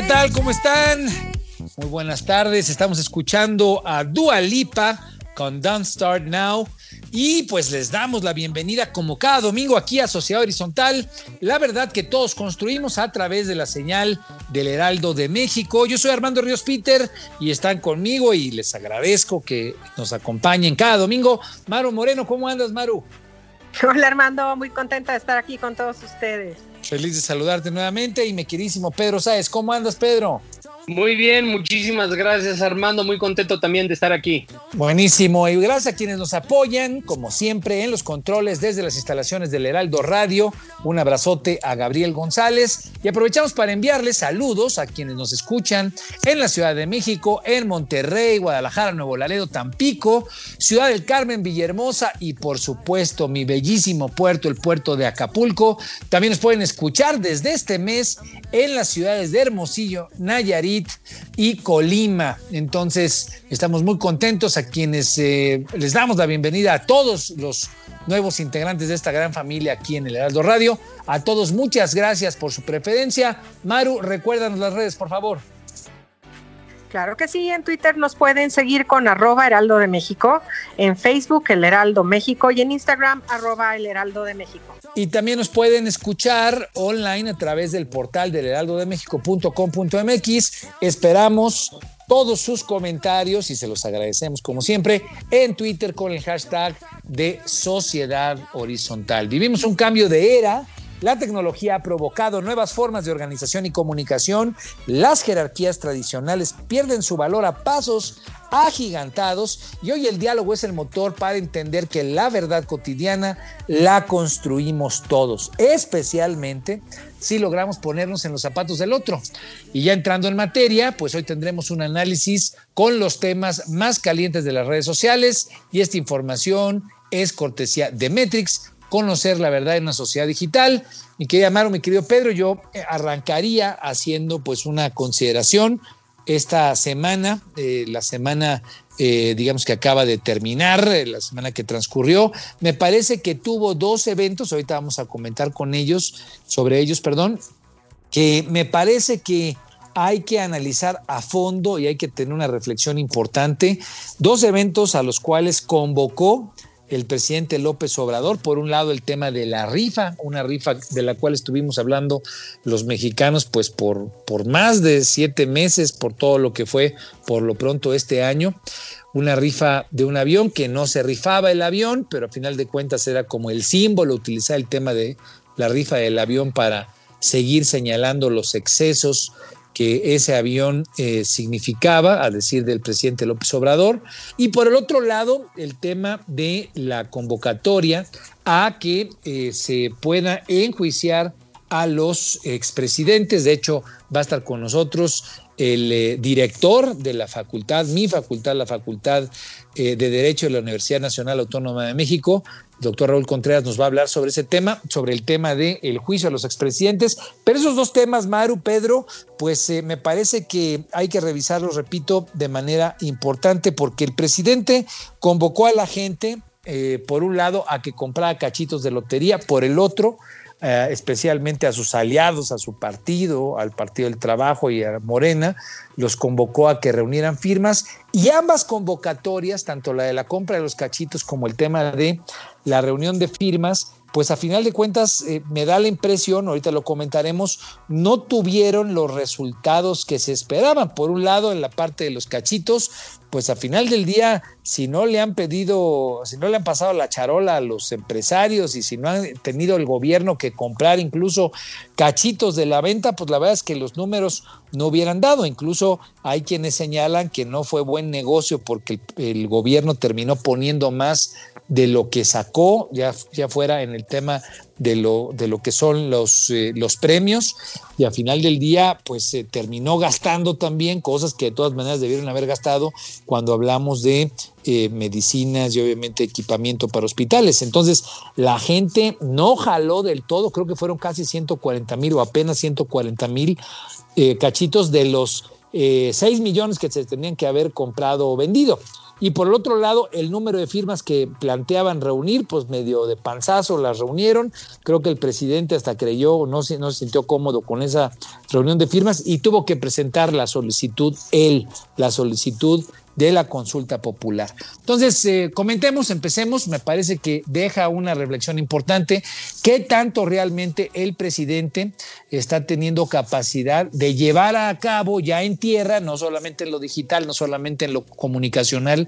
¿Qué tal? ¿Cómo están? Muy buenas tardes. Estamos escuchando a Dua Lipa con Don't Start Now. Y pues les damos la bienvenida como cada domingo aquí a Sociedad Horizontal. La verdad que todos construimos a través de la señal del Heraldo de México. Yo soy Armando Ríos Peter y están conmigo y les agradezco que nos acompañen cada domingo. Maru Moreno, ¿cómo andas, Maru? Hola Armando, muy contenta de estar aquí con todos ustedes. Feliz de saludarte nuevamente y mi queridísimo Pedro Sáez, ¿cómo andas, Pedro? Muy bien, muchísimas gracias Armando, muy contento también de estar aquí. Buenísimo, y gracias a quienes nos apoyan, como siempre, en los controles desde las instalaciones del Heraldo Radio. Un abrazote a Gabriel González y aprovechamos para enviarles saludos a quienes nos escuchan en la Ciudad de México, en Monterrey, Guadalajara, Nuevo Laredo, Tampico, Ciudad del Carmen, Villahermosa y por supuesto mi bellísimo puerto, el puerto de Acapulco. También nos pueden escuchar desde este mes en las ciudades de Hermosillo, Nayarit y Colima. Entonces, estamos muy contentos a quienes eh, les damos la bienvenida a todos los nuevos integrantes de esta gran familia aquí en el Heraldo Radio. A todos, muchas gracias por su preferencia. Maru, recuérdanos las redes, por favor. Claro que sí, en Twitter nos pueden seguir con arroba Heraldo de México, en Facebook El Heraldo México y en Instagram arroba El Heraldo de México. Y también nos pueden escuchar online a través del portal del heraldodemexico.com.mx. Esperamos todos sus comentarios y se los agradecemos como siempre en Twitter con el hashtag de Sociedad Horizontal. Vivimos un cambio de era. La tecnología ha provocado nuevas formas de organización y comunicación. Las jerarquías tradicionales pierden su valor a pasos agigantados y hoy el diálogo es el motor para entender que la verdad cotidiana la construimos todos, especialmente si logramos ponernos en los zapatos del otro. Y ya entrando en materia, pues hoy tendremos un análisis con los temas más calientes de las redes sociales y esta información es cortesía de Metrix, conocer la verdad en una sociedad digital. Mi querida Maro, mi querido Pedro, yo arrancaría haciendo pues una consideración esta semana, eh, la semana, eh, digamos que acaba de terminar, eh, la semana que transcurrió, me parece que tuvo dos eventos, ahorita vamos a comentar con ellos, sobre ellos, perdón, que me parece que hay que analizar a fondo y hay que tener una reflexión importante. Dos eventos a los cuales convocó el presidente López Obrador. Por un lado, el tema de la rifa, una rifa de la cual estuvimos hablando los mexicanos, pues por, por más de siete meses, por todo lo que fue por lo pronto este año. Una rifa de un avión que no se rifaba el avión, pero a final de cuentas era como el símbolo, utilizar el tema de la rifa del avión para seguir señalando los excesos que ese avión eh, significaba, a decir del presidente López Obrador, y por el otro lado, el tema de la convocatoria a que eh, se pueda enjuiciar a los expresidentes. De hecho, va a estar con nosotros el eh, director de la facultad, mi facultad, la Facultad eh, de Derecho de la Universidad Nacional Autónoma de México, doctor Raúl Contreras nos va a hablar sobre ese tema, sobre el tema del el juicio a los expresidentes. Pero esos dos temas, Maru, Pedro, pues eh, me parece que hay que revisarlos, repito, de manera importante, porque el presidente convocó a la gente, por un lado, a que comprara cachitos de lotería, por el otro, eh, especialmente a sus aliados, a su partido, al Partido del Trabajo y a Morena, los convocó a que reunieran firmas y ambas convocatorias, tanto la de la compra de los cachitos como el tema de la reunión de firmas, pues a final de cuentas eh, me da la impresión, ahorita lo comentaremos, no tuvieron los resultados que se esperaban. Por un lado, en la parte de los cachitos, pues a final del día, si no le han pedido, si no le han pasado la charola a los empresarios y si no han tenido el gobierno que comprar incluso cachitos de la venta, pues la verdad es que los números no hubieran dado. Incluso hay quienes señalan que no fue buen negocio porque el, el gobierno terminó poniendo más de lo que sacó, ya, ya fuera en el tema de lo, de lo que son los, eh, los premios, y al final del día, pues se terminó gastando también cosas que de todas maneras debieron haber gastado cuando hablamos de eh, medicinas y obviamente equipamiento para hospitales. Entonces, la gente no jaló del todo, creo que fueron casi 140 mil o apenas 140 mil eh, cachitos de los 6 millones que se tenían que haber comprado o vendido. Y por el otro lado, el número de firmas que planteaban reunir, pues medio de panzazo las reunieron. Creo que el presidente hasta creyó, no se, no se sintió cómodo con esa reunión de firmas y tuvo que presentar la solicitud, él, la solicitud de la consulta popular. Entonces, eh, comentemos, empecemos, me parece que deja una reflexión importante, qué tanto realmente el presidente está teniendo capacidad de llevar a cabo ya en tierra, no solamente en lo digital, no solamente en lo comunicacional,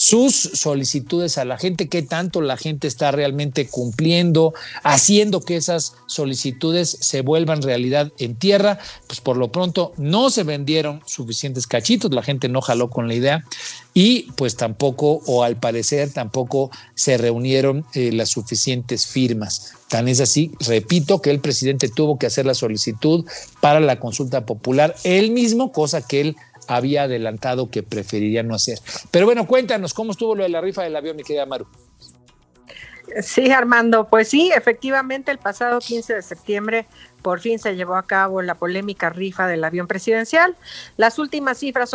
sus solicitudes a la gente, qué tanto la gente está realmente cumpliendo, haciendo que esas solicitudes se vuelvan realidad en tierra, pues por lo pronto no se vendieron suficientes cachitos, la gente no jaló con la idea y pues tampoco, o al parecer tampoco se reunieron eh, las suficientes firmas. Tan es así, repito, que el presidente tuvo que hacer la solicitud para la consulta popular él mismo, cosa que él había adelantado que preferiría no hacer. Pero bueno, cuéntanos cómo estuvo lo de la rifa del avión, mi querida Maru. Sí, Armando, pues sí, efectivamente el pasado 15 de septiembre por fin se llevó a cabo la polémica rifa del avión presidencial. Las últimas cifras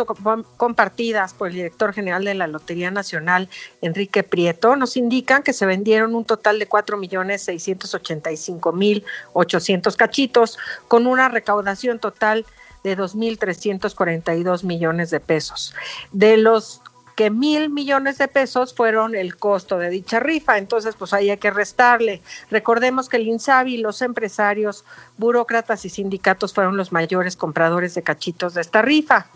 compartidas por el director general de la Lotería Nacional, Enrique Prieto, nos indican que se vendieron un total de 4.685.800 cachitos, con una recaudación total de 2.342 millones de pesos. De los que mil millones de pesos fueron el costo de dicha rifa. Entonces, pues ahí hay que restarle. Recordemos que el INSABI, los empresarios, burócratas y sindicatos fueron los mayores compradores de cachitos de esta rifa.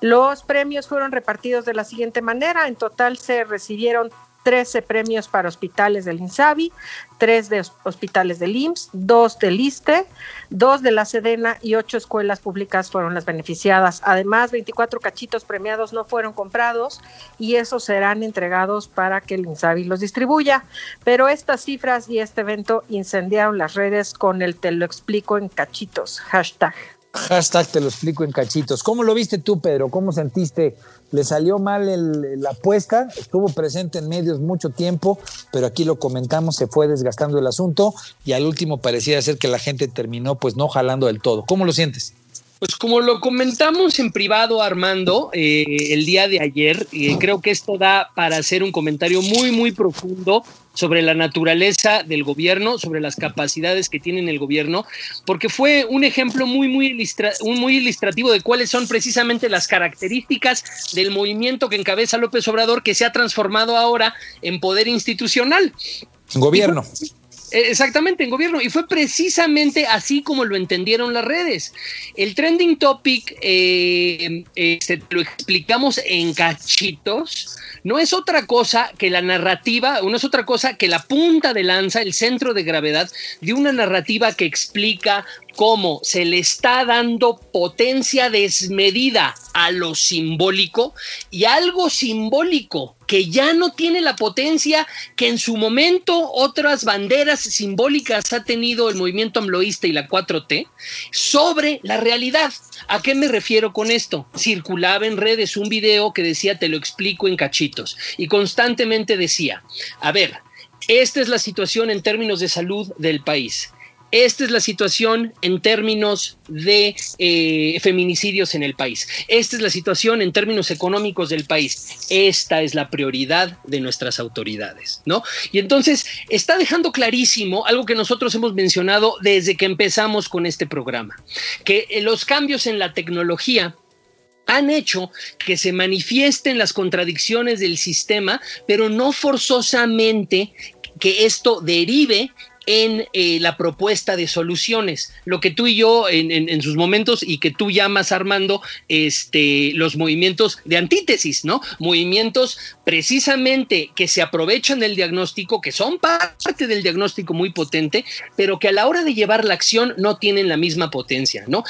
Los premios fueron repartidos de la siguiente manera. En total se recibieron 13 premios para hospitales del INSABI, 3 de hospitales del IMSS, 2 del ISTE, 2 de la SEDENA y 8 escuelas públicas fueron las beneficiadas. Además, 24 cachitos premiados no fueron comprados y esos serán entregados para que el INSABI los distribuya. Pero estas cifras y este evento incendiaron las redes con el te lo explico en cachitos, hashtag. Hashtag te lo explico en cachitos. ¿Cómo lo viste tú, Pedro? ¿Cómo sentiste? ¿Le salió mal la apuesta? Estuvo presente en medios mucho tiempo, pero aquí lo comentamos, se fue desgastando el asunto y al último parecía ser que la gente terminó pues no jalando del todo. ¿Cómo lo sientes? Pues como lo comentamos en privado, Armando, eh, el día de ayer, eh, creo que esto da para hacer un comentario muy, muy profundo sobre la naturaleza del gobierno, sobre las capacidades que tiene el gobierno, porque fue un ejemplo muy, muy, muy ilustrativo de cuáles son precisamente las características del movimiento que encabeza López Obrador, que se ha transformado ahora en poder institucional. Gobierno. Exactamente, en gobierno. Y fue precisamente así como lo entendieron las redes. El trending topic, eh, este, lo explicamos en cachitos, no es otra cosa que la narrativa, no es otra cosa que la punta de lanza, el centro de gravedad de una narrativa que explica cómo se le está dando potencia desmedida a lo simbólico y algo simbólico que ya no tiene la potencia que en su momento otras banderas simbólicas ha tenido el movimiento amloísta y la 4T sobre la realidad. ¿A qué me refiero con esto? Circulaba en redes un video que decía te lo explico en cachitos y constantemente decía, a ver, esta es la situación en términos de salud del país esta es la situación en términos de eh, feminicidios en el país. Esta es la situación en términos económicos del país. Esta es la prioridad de nuestras autoridades, ¿no? Y entonces está dejando clarísimo algo que nosotros hemos mencionado desde que empezamos con este programa, que eh, los cambios en la tecnología han hecho que se manifiesten las contradicciones del sistema, pero no forzosamente que esto derive en eh, la propuesta de soluciones. Lo que tú y yo en, sus momentos y que tú llamas, Armando, este, los movimientos de antítesis, ¿no? Movimientos precisamente que se aprovechan del diagnóstico, que son parte del diagnóstico muy potente, pero que a la hora de llevar la acción no tienen la misma potencia, ¿no?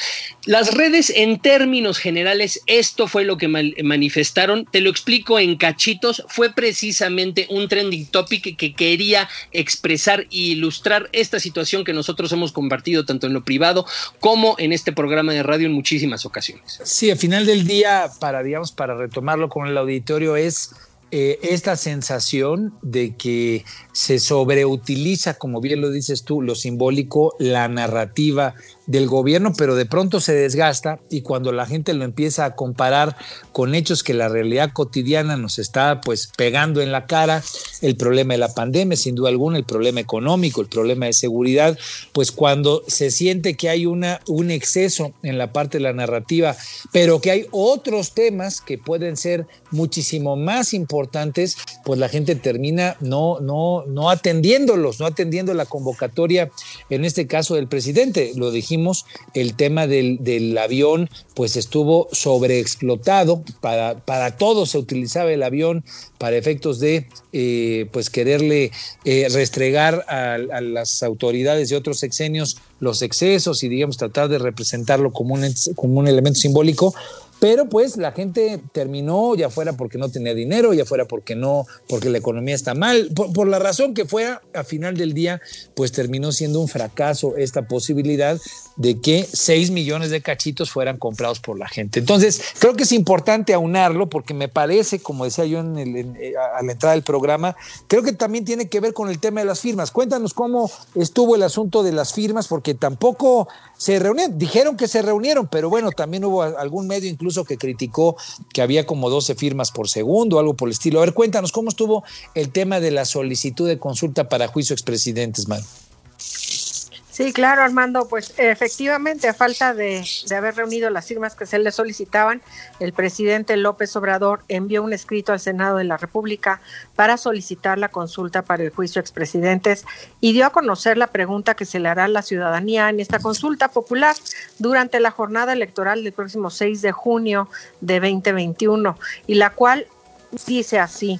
Las redes en términos generales, esto fue lo que manifestaron, te lo explico en cachitos, fue precisamente un trending topic que quería expresar e ilustrar esta situación que nosotros hemos compartido tanto en lo privado como en este programa de radio en muchísimas ocasiones. Sí, al final del día, para, digamos, para retomarlo con el auditorio, es eh, esta sensación de que se sobreutiliza, como bien lo dices tú, lo simbólico, la narrativa del gobierno, pero de pronto se desgasta y cuando la gente lo empieza a comparar con hechos que la realidad cotidiana nos está pues pegando en la cara, el problema de la pandemia, sin duda alguna, el problema económico, el problema de seguridad, pues cuando se siente que hay una, un exceso en la parte de la narrativa, pero que hay otros temas que pueden ser muchísimo más importantes, pues la gente termina no, no, no atendiéndolos, no atendiendo la convocatoria, en este caso del presidente, lo dijimos el tema del, avión pues estuvo sobreexplotado, para, para todo se utilizaba el avión para efectos de eh, pues quererle eh, restregar a, las autoridades de otros sexenios los excesos y digamos tratar de representarlo como un, como un elemento simbólico, pero pues la gente terminó, ya fuera porque no tenía dinero, ya fuera porque no, porque la economía está mal, por, la razón que fuera, a final del día, pues terminó siendo un fracaso esta posibilidad de que 6 millones de cachitos fueran comprados por la gente. Entonces, creo que es importante aunarlo porque me parece, como decía yo en eh, a la entrada del programa, creo que también tiene que ver con el tema de las firmas. Cuéntanos cómo estuvo el asunto de las firmas, porque tampoco se reunieron, dijeron que se reunieron, pero bueno, también hubo algún medio incluso que criticó que había como 12 firmas por segundo, algo por el estilo. A ver, cuéntanos cómo estuvo el tema de la solicitud de consulta para juicio expresidentes, man. Sí, claro, Armando, pues efectivamente, a falta de, haber reunido las firmas que se le solicitaban, el presidente López Obrador envió un escrito al Senado de la República para solicitar la consulta para el juicio expresidentes y dio a conocer la pregunta que se le hará a la ciudadanía en esta consulta popular durante la jornada electoral del próximo 6 de junio de 2021 y la cual dice así,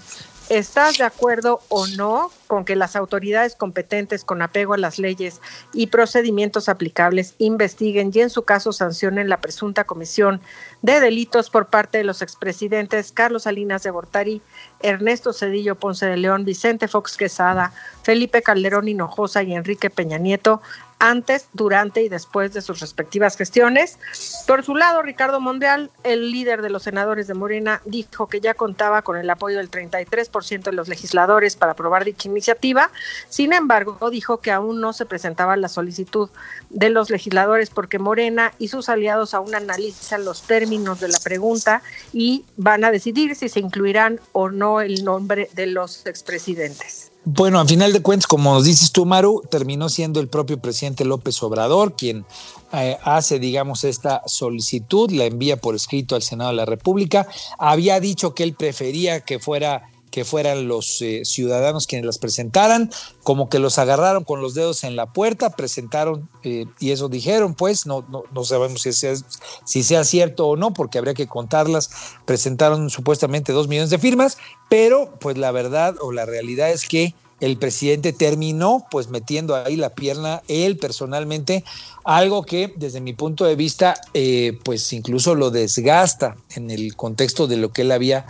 ¿Estás de acuerdo o no con que las autoridades competentes con apego a las leyes y procedimientos aplicables investiguen y en su caso sancionen la presunta comisión de delitos por parte de los expresidentes Carlos Salinas de Bortari, Ernesto Cedillo Ponce de León, Vicente Fox Quesada, Felipe Calderón Hinojosa y Enrique Peña Nieto, antes, durante y después de sus respectivas gestiones. Por su lado, Ricardo Monreal, el líder de los senadores de Morena, dijo que ya contaba con el apoyo del 33% de los legisladores para aprobar dicha iniciativa. Sin embargo, dijo que aún no se presentaba la solicitud de los legisladores porque Morena y sus aliados aún analizan los términos de la pregunta y van a decidir si se incluirán o no el nombre de los expresidentes. Bueno, a final de cuentas, como nos dices tú, Maru, terminó siendo el propio presidente López Obrador quien eh, hace, digamos, esta solicitud, la envía por escrito al Senado de la República. Había dicho que él prefería que fuera que fueran los eh, ciudadanos quienes las presentaran, como que los agarraron con los dedos en la puerta, presentaron eh, y eso dijeron, pues no, no, no sabemos si sea, si sea cierto o no, porque habría que contarlas, presentaron supuestamente dos millones de firmas, pero pues la verdad o la realidad es que el presidente terminó pues metiendo ahí la pierna él personalmente, algo que desde mi punto de vista eh, pues incluso lo desgasta en el contexto de lo que él había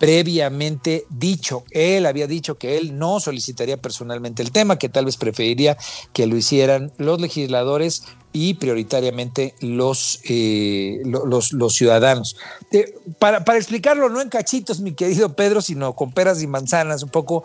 previamente dicho. Él había dicho que él no solicitaría personalmente el tema, que tal vez preferiría que lo hicieran los legisladores y prioritariamente los, eh, los, ciudadanos. Eh, para, para, explicarlo, no en cachitos, mi querido Pedro, sino con peras y manzanas, un poco,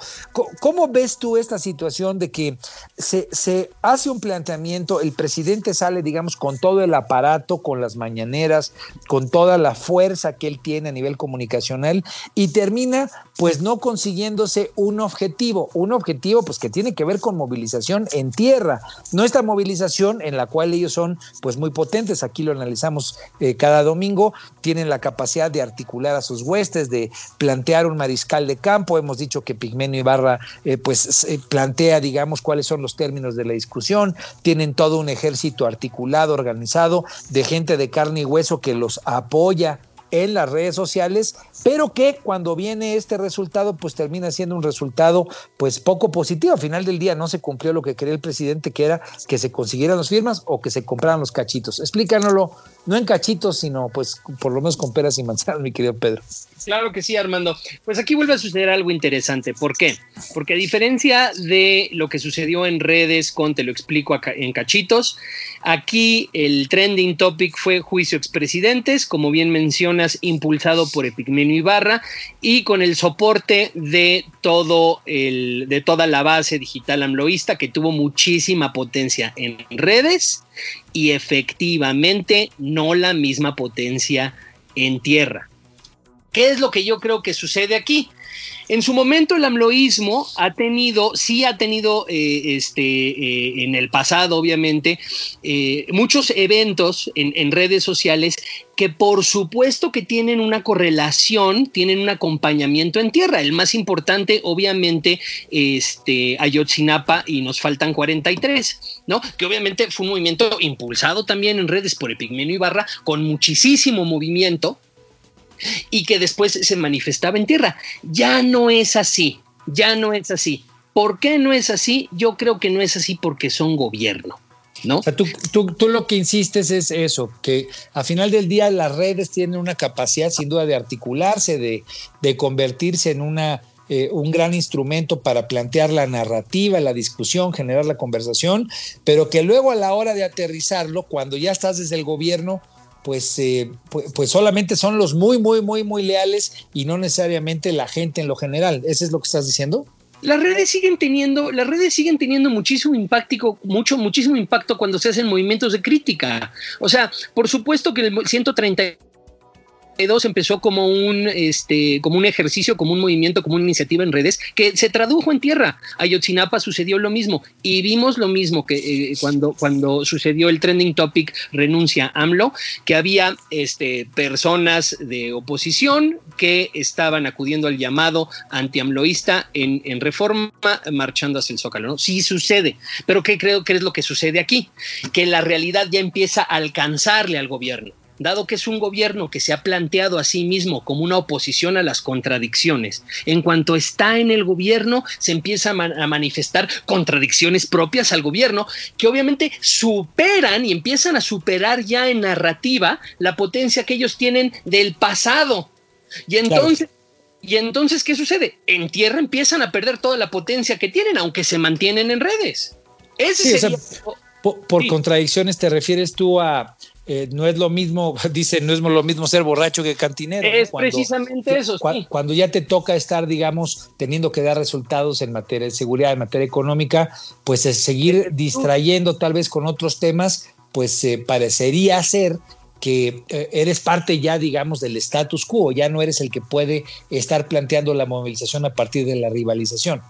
¿cómo ves tú esta situación de que se, se hace un planteamiento, el presidente sale, digamos, con todo el aparato, con las mañaneras, con toda la fuerza que él tiene a nivel comunicacional y termina pues no consiguiéndose un objetivo, un objetivo pues que tiene que ver con movilización en tierra, no esta movilización en la cual ellos son pues muy potentes, aquí lo analizamos eh, cada domingo, tienen la capacidad de articular a sus huestes, de plantear un mariscal de campo, hemos dicho que Pigmenio Ibarra eh, pues plantea digamos cuáles son los términos de la discusión, tienen todo un ejército articulado, organizado, de gente de carne y hueso que los apoya en las redes sociales, pero que cuando viene este resultado, pues termina siendo un resultado pues poco positivo. Al final del día no se cumplió lo que quería el presidente, que era que se consiguieran las firmas o que se compraran los cachitos. Explícanoslo, no en cachitos, sino pues por lo menos con peras y manzanas, mi querido Pedro. Claro que sí, Armando. Pues aquí vuelve a suceder algo interesante. ¿Por qué? Porque a diferencia de lo que sucedió en redes con Te lo explico en cachitos, aquí el trending topic fue juicio expresidentes, como bien impulsado por Epigmenio Ibarra y con el soporte de todo el, de toda la base digital amloísta que tuvo muchísima potencia en redes y efectivamente no la misma potencia en tierra. ¿Qué es lo que yo creo que sucede aquí? En su momento el amloísmo ha tenido, sí ha tenido eh, este, eh, en el pasado, obviamente, eh, muchos eventos en, redes sociales que por supuesto que tienen una correlación, tienen un acompañamiento en tierra. El más importante, obviamente, este, Ayotzinapa y nos faltan 43, ¿no? Que obviamente fue un movimiento impulsado también en redes por Epigmenio Ibarra, con muchísimo movimiento, y que después se manifestaba en tierra. Ya no es así, ya no es así. ¿Por qué no es así? Yo creo que no es así porque son gobierno. ¿No? O sea, tú, tú, lo que insistes es eso, que a final del día las redes tienen una capacidad sin duda de articularse, de, de convertirse en una, eh, un gran instrumento para plantear la narrativa, la discusión, generar la conversación, pero que luego a la hora de aterrizarlo, cuando ya estás desde el gobierno, pues, eh, pues, pues, solamente son los muy, muy, muy, muy leales y no necesariamente la gente en lo general. ¿Eso es lo que estás diciendo? Las redes siguen teniendo, las redes siguen teniendo muchísimo impacto, mucho, muchísimo impacto cuando se hacen movimientos de crítica. O sea, por supuesto que el 130 empezó como un, este, como un ejercicio, como un movimiento, como una iniciativa en redes que se tradujo en tierra. Ayotzinapa sucedió lo mismo y vimos lo mismo que eh, cuando, cuando sucedió el trending topic renuncia AMLO, que había este, personas de oposición que estaban acudiendo al llamado anti-amloísta en, en, reforma marchando hacia el Zócalo. ¿no? Sí sucede, pero ¿qué creo que es lo que sucede aquí? Que la realidad ya empieza a alcanzarle al gobierno dado que es un gobierno que se ha planteado a sí mismo como una oposición a las contradicciones, en cuanto está en el gobierno se empieza a, manifestar contradicciones propias al gobierno que obviamente superan y empiezan a superar ya en narrativa la potencia que ellos tienen del pasado. Y entonces... Y entonces, ¿qué sucede? En tierra empiezan a perder toda la potencia que tienen, aunque se mantienen en redes. Ese por, contradicciones te refieres tú a eh, no es lo mismo, dice, no es lo mismo ser borracho que cantinero. Es precisamente eso. Cuando ya te toca estar, digamos, teniendo que dar resultados en materia de seguridad, en materia económica, pues es seguir distrayendo tal vez con otros temas, pues eh, parecería ser que eh, eres parte ya, digamos, del status quo, ya no eres el que puede estar planteando la movilización a partir de la rivalización.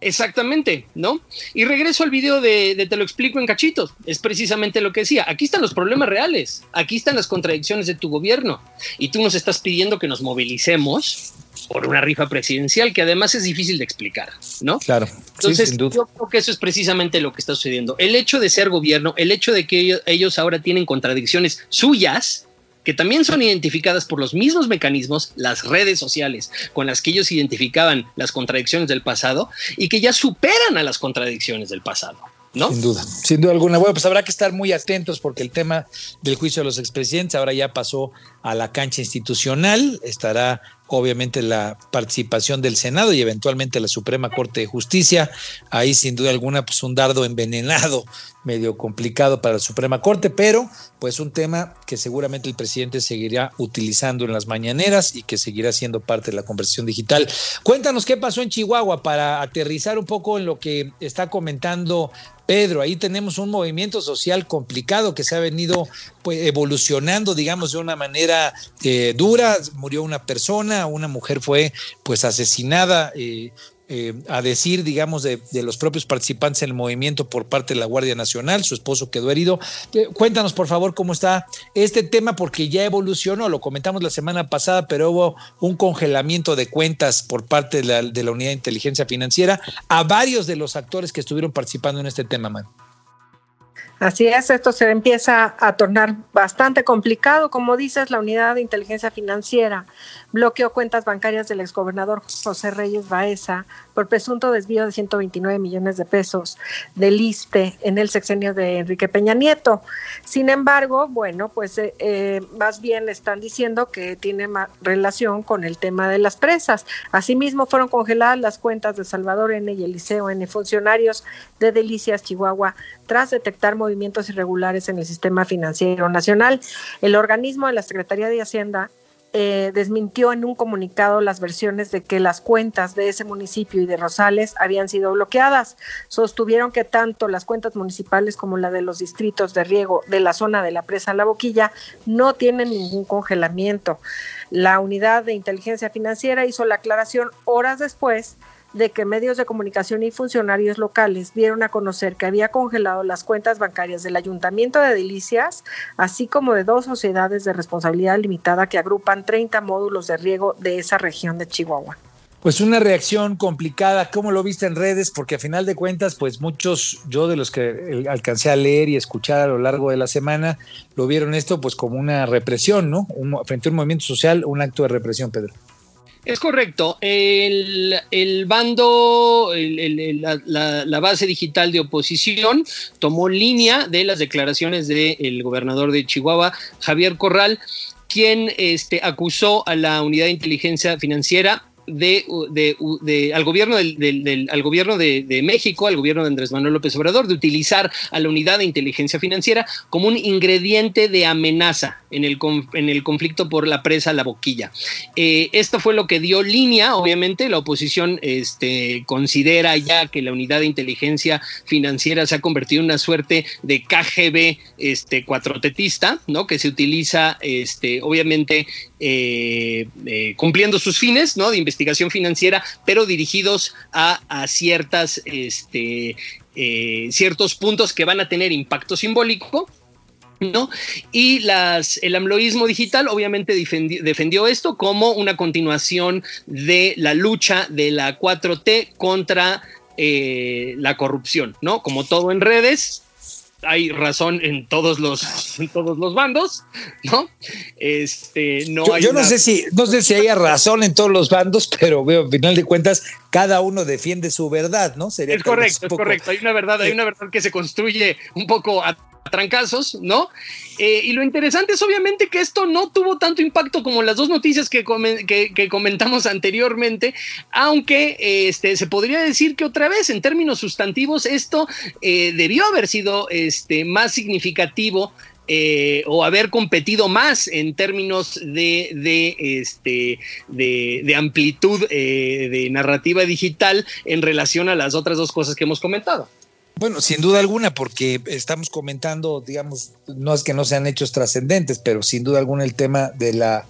Exactamente, ¿no? Y regreso al video de, Te lo explico en cachitos. Es precisamente lo que decía. Aquí están los problemas reales. Aquí están las contradicciones de tu gobierno. Y tú nos estás pidiendo que nos movilicemos por una rifa presidencial que además es difícil de explicar, ¿no? Claro. Entonces, yo creo que eso es precisamente lo que está sucediendo. El hecho de ser gobierno, el hecho de que ellos ahora tienen contradicciones suyas, que también son identificadas por los mismos mecanismos, las redes sociales con las que ellos identificaban las contradicciones del pasado y que ya superan a las contradicciones del pasado. ¿No? Sin duda, sin duda alguna. Bueno, pues habrá que estar muy atentos porque el tema del juicio de los expresidentes ahora ya pasó a la cancha institucional, estará obviamente la participación del Senado y eventualmente la Suprema Corte de Justicia. Ahí sin duda alguna pues un dardo envenenado, medio complicado para la Suprema Corte, pero pues un tema que seguramente el presidente seguirá utilizando en las mañaneras y que seguirá siendo parte de la conversación digital. Cuéntanos qué pasó en Chihuahua para aterrizar un poco en lo que está comentando Pedro, ahí tenemos un movimiento social complicado que se ha venido pues, evolucionando, digamos, de una manera eh, dura. Murió una persona, una mujer fue pues asesinada. Eh, eh, a decir, digamos, de, los propios participantes en el movimiento por parte de la Guardia Nacional, su esposo quedó herido. cuéntanos, por favor, cómo está este tema, porque ya evolucionó, lo comentamos la semana pasada, pero hubo un congelamiento de cuentas por parte de la, de la Unidad de Inteligencia Financiera a varios de los actores que estuvieron participando en este tema, man. Así es, esto se empieza a tornar bastante complicado. Como dices, la unidad de inteligencia financiera bloqueó cuentas bancarias del exgobernador José Reyes Baeza por presunto desvío de 129 millones de pesos del ISTE en el sexenio de Enrique Peña Nieto. Sin embargo, bueno, pues eh, eh, más bien están diciendo que tiene relación con el tema de las presas. Asimismo, fueron congeladas las cuentas de Salvador N y Eliseo N, funcionarios de Delicias, Chihuahua, tras detectar movimientos irregulares en el sistema financiero nacional. El organismo de la Secretaría de Hacienda eh, desmintió en un comunicado las versiones de que las cuentas de ese municipio y de Rosales habían sido bloqueadas. Sostuvieron que tanto las cuentas municipales como la de los distritos de riego de la zona de la presa La Boquilla no tienen ningún congelamiento. La unidad de inteligencia financiera hizo la aclaración horas después de que medios de comunicación y funcionarios locales dieron a conocer que había congelado las cuentas bancarias del Ayuntamiento de Delicias, así como de dos sociedades de responsabilidad limitada que agrupan 30 módulos de riego de esa región de Chihuahua. Pues una reacción complicada, ¿cómo lo viste en redes? Porque a final de cuentas, pues muchos, yo de los que alcancé a leer y escuchar a lo largo de la semana, lo vieron esto pues como una represión, ¿no? frente a un movimiento social, un acto de represión, Pedro. Es correcto. El, bando, la, base digital de oposición tomó línea de las declaraciones del gobernador de Chihuahua, Javier Corral, quien este, acusó a la unidad de inteligencia financiera de, al gobierno del, al gobierno de, México, al gobierno de Andrés Manuel López Obrador, de utilizar a la unidad de inteligencia financiera como un ingrediente de amenaza en el, en el conflicto por la presa La Boquilla. Eh, esto fue lo que dio línea, obviamente, la oposición este, considera ya que la unidad de inteligencia financiera se ha convertido en una suerte de KGB este, cuatrotetista, ¿no? que se utiliza, este, obviamente, eh, eh, cumpliendo sus fines ¿no? de investigación financiera, pero dirigidos a, ciertas, este, ciertos puntos que van a tener impacto simbólico. ¿No? Y las, el amloísmo digital obviamente defendió, esto como una continuación de la lucha de la 4T contra la corrupción, ¿no? Como todo en redes, hay razón en todos los, en todos los bandos, ¿no? Este, no yo, no sé si, no sé si haya razón en todos los bandos, pero veo, al final de cuentas, cada uno defiende su verdad, ¿no? Sería es correcto, es correcto. Hay una verdad, hay una verdad que se construye un poco a trancazos, ¿no? Eh, y lo interesante es obviamente que esto no tuvo tanto impacto como las dos noticias que, comentamos anteriormente, aunque este, se podría decir que otra vez, en términos sustantivos, esto eh, debió haber sido este, más significativo eh, o haber competido más en términos de, de, este, de amplitud de narrativa digital en relación a las otras dos cosas que hemos comentado. Bueno, sin duda alguna, porque estamos comentando, digamos, no es que no sean hechos trascendentes, pero sin duda alguna el tema de la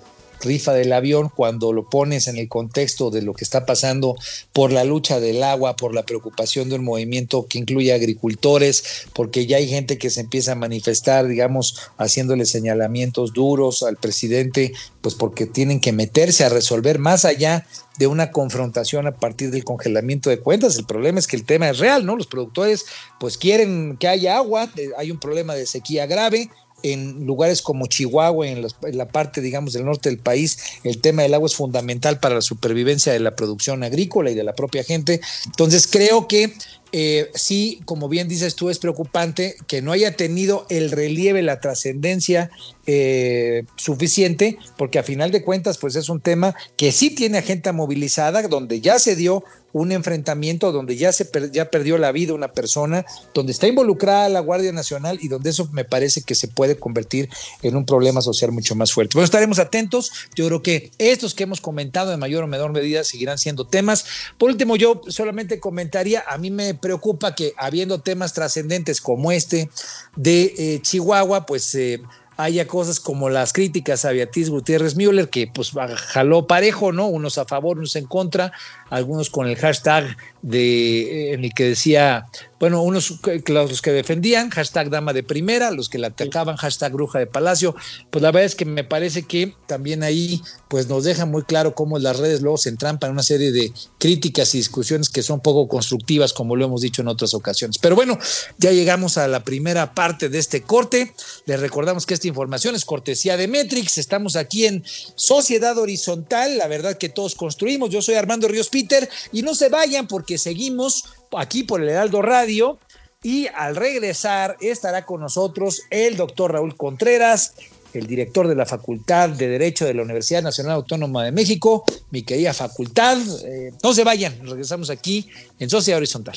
rifa del avión cuando lo pones en el contexto de lo que está pasando por la lucha del agua, por la preocupación de un movimiento que incluye agricultores, porque ya hay gente que se empieza a manifestar, digamos, haciéndole señalamientos duros al presidente, pues porque tienen que meterse a resolver más allá de una confrontación a partir del congelamiento de cuentas. El problema es que el tema es real, ¿no? Los productores pues quieren que haya agua, hay un problema de sequía grave, en lugares como Chihuahua, en, la parte, digamos, del norte del país, el tema del agua es fundamental para la supervivencia de la producción agrícola y de la propia gente. Entonces, creo que eh, sí, como bien dices tú, es preocupante que no haya tenido el relieve, la trascendencia eh, suficiente, porque a final de cuentas, pues es un tema que sí tiene a gente movilizada, donde ya se dio un enfrentamiento, donde ya se ya perdió la vida una persona, donde está involucrada la Guardia Nacional y donde eso me parece que se puede convertir en un problema social mucho más fuerte. Bueno, estaremos atentos. Yo creo que estos que hemos comentado en mayor o menor medida seguirán siendo temas. Por último, yo solamente comentaría, a mí me preocupa que habiendo temas trascendentes como este de eh, Chihuahua, pues... Eh, haya cosas como las críticas a Beatriz Gutiérrez Müller, que pues jaló parejo, ¿no? Unos a favor, unos en contra, algunos con el hashtag de, en el que decía, bueno, unos los que defendían, hashtag dama de primera, los que la atacaban, hashtag bruja de palacio, pues la verdad es que me parece que también ahí pues nos deja muy claro cómo las redes luego se entrampan en una serie de críticas y discusiones que son poco constructivas, como lo hemos dicho en otras ocasiones. Pero bueno, ya llegamos a la primera parte de este corte. Les recordamos que esta información es cortesía de Metrix. Estamos aquí en Sociedad Horizontal, la verdad que todos construimos. Yo soy Armando Ríos Peter y no se vayan porque seguimos aquí por el Heraldo Radio y al regresar estará con nosotros el doctor Raúl Contreras, el director de la Facultad de Derecho de la Universidad Nacional Autónoma de México, mi querida facultad. Eh, no se vayan, regresamos aquí en Sociedad Horizontal.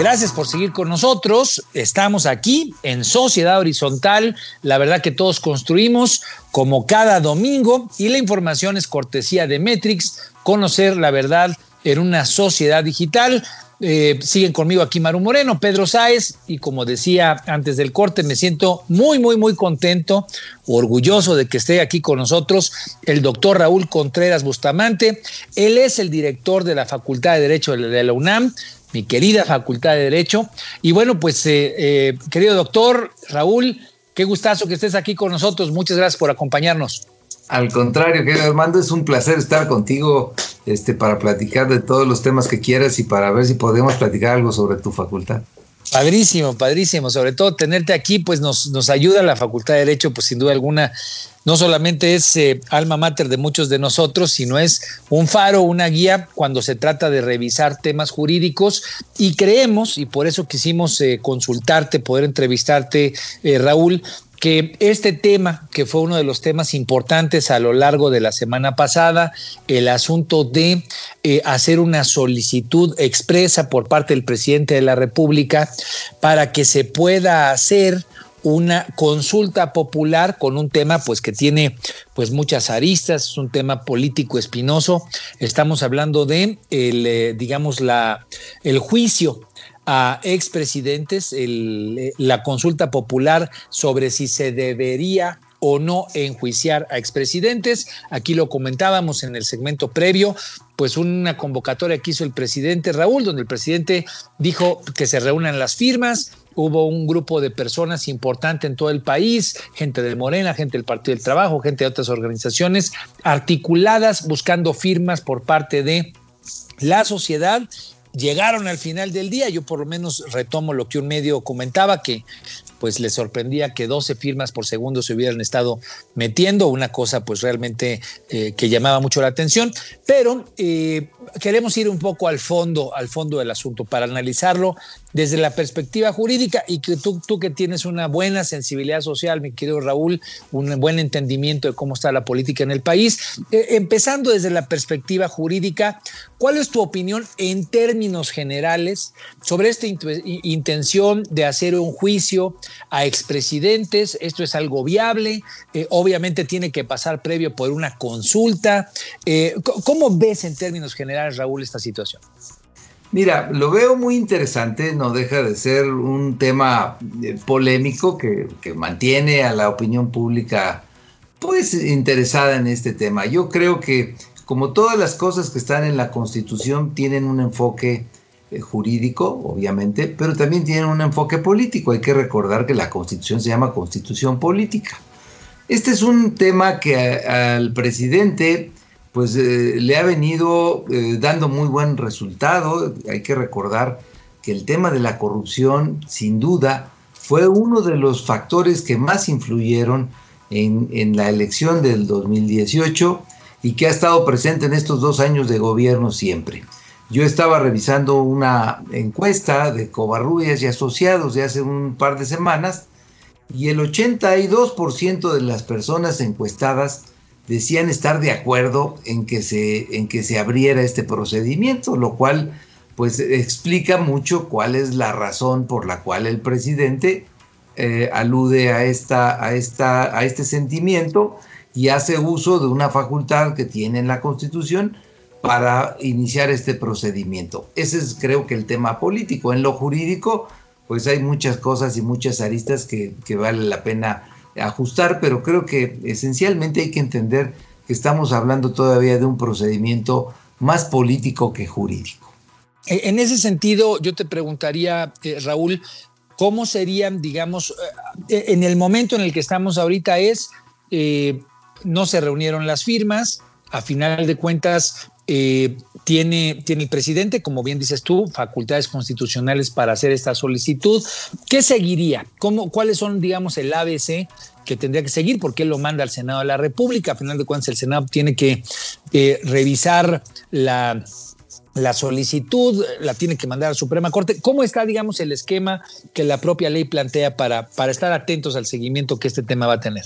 Gracias por seguir con nosotros. Estamos aquí en Sociedad Horizontal. La verdad que todos construimos como cada domingo y la información es cortesía de Metrix, conocer la verdad en una sociedad digital. Eh, siguen conmigo aquí Maru Moreno, Pedro Sáez, y como decía antes del corte, me siento muy, muy, muy contento, orgulloso de que esté aquí con nosotros el doctor Raúl Contreras Bustamante. Él es el director de la Facultad de Derecho de la UNAM, mi querida Facultad de Derecho. Y bueno, pues, eh, eh, querido doctor Raúl, qué gustazo que estés aquí con nosotros. Muchas gracias por acompañarnos. Al contrario, querido Armando, es un placer estar contigo este, para platicar de todos los temas que quieras y para ver si podemos platicar algo sobre tu facultad. Padrísimo, padrísimo. Sobre todo tenerte aquí, pues nos, nos ayuda la Facultad de Derecho, pues sin duda alguna, no solamente es eh, alma mater de muchos de nosotros, sino es un faro, una guía cuando se trata de revisar temas jurídicos. Y creemos, y por eso quisimos eh, consultarte, poder entrevistarte, eh, Raúl, que este tema, que fue uno de los temas importantes a lo largo de la semana pasada, el asunto de eh, hacer una solicitud expresa por parte del presidente de la República para que se pueda hacer una consulta popular con un tema pues que tiene pues muchas aristas, es un tema político espinoso. Estamos hablando de el, eh, digamos la el juicio a expresidentes, el, la consulta popular sobre si se debería o no enjuiciar a expresidentes. Aquí lo comentábamos en el segmento previo, pues una convocatoria que hizo el presidente Raúl, donde el presidente dijo que se reúnan las firmas. Hubo un grupo de personas importante en todo el país, gente de Morena, gente del Partido del Trabajo, gente de otras organizaciones, articuladas buscando firmas por parte de la sociedad llegaron al final del día. Yo por lo menos retomo lo que un medio comentaba, que pues le sorprendía que 12 firmas por segundo se hubieran estado metiendo, una cosa pues realmente eh, que llamaba mucho la atención, pero eh, queremos ir un poco al fondo, al fondo del asunto para analizarlo desde la perspectiva jurídica y que tú, tú que tienes una buena sensibilidad social, mi querido Raúl, un buen entendimiento de cómo está la política en el país, eh, empezando desde la perspectiva jurídica, ¿cuál es tu opinión en términos generales sobre esta intención de hacer un juicio a expresidentes? ¿Esto es algo viable? Eh, obviamente tiene que pasar previo por una consulta. Eh, ¿Cómo ves en términos generales, Raúl, esta situación? Mira, lo veo muy interesante, no deja de ser un tema eh, polémico que, mantiene a la opinión pública pues interesada en este tema. Yo creo que como todas las cosas que están en la Constitución tienen un enfoque eh, jurídico, obviamente, pero también tienen un enfoque político. Hay que recordar que la constitución se llama constitución política. Este es un tema que al presidente pues eh, le ha venido eh, dando muy buen resultado. Hay que recordar que el tema de la corrupción, sin duda, fue uno de los factores que más influyeron en, en, la elección del 2018 y que ha estado presente en estos dos años de gobierno siempre. Yo estaba revisando una encuesta de Covarrubias y Asociados de hace un par de semanas y el 82% de las personas encuestadas decían estar de acuerdo en que se, en que se abriera este procedimiento, lo cual pues explica mucho cuál es la razón por la cual el presidente eh, alude a, esta, a, esta, a este sentimiento y hace uso de una facultad que tiene en la Constitución para iniciar este procedimiento. Ese es creo que el tema político. En lo jurídico, pues hay muchas cosas y muchas aristas que, que vale la pena ajustar, pero creo que esencialmente hay que entender que estamos hablando todavía de un procedimiento más político que jurídico. E, en ese sentido, yo te preguntaría, eh, Raúl, ¿cómo serían, digamos, eh, en el momento en el que estamos ahorita es, eh, no se reunieron las firmas, a final de cuentas, eh, tiene, tiene el presidente, como bien dices tú, facultades constitucionales para hacer esta solicitud. ¿Qué seguiría? ¿Cómo, ¿Cuáles son, digamos, el ABC que tendría que seguir? Porque él lo manda al Senado de la República. A final de cuentas, el Senado tiene que eh, revisar la, la solicitud, la tiene que mandar a la Suprema Corte. ¿Cómo está, digamos, el esquema que la propia ley plantea para, para estar atentos al seguimiento que este tema va a tener?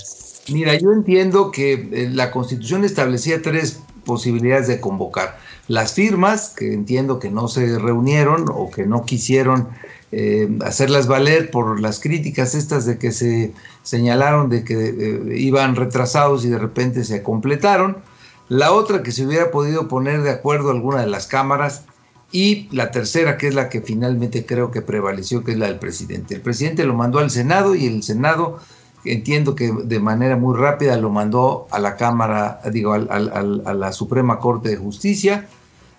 Mira, yo entiendo que eh, la Constitución establecía tres posibilidades de convocar. Las firmas, que entiendo que no se reunieron o que no quisieron eh, hacerlas valer por las críticas estas de que se señalaron de que eh, iban retrasados y de repente se completaron. La otra que se hubiera podido poner de acuerdo alguna de las cámaras y la tercera, que es la que finalmente creo que prevaleció, que es la del presidente. El presidente lo mandó al Senado y el Senado entiendo que de manera muy rápida lo mandó a la Cámara, digo, a la Suprema Corte de Justicia.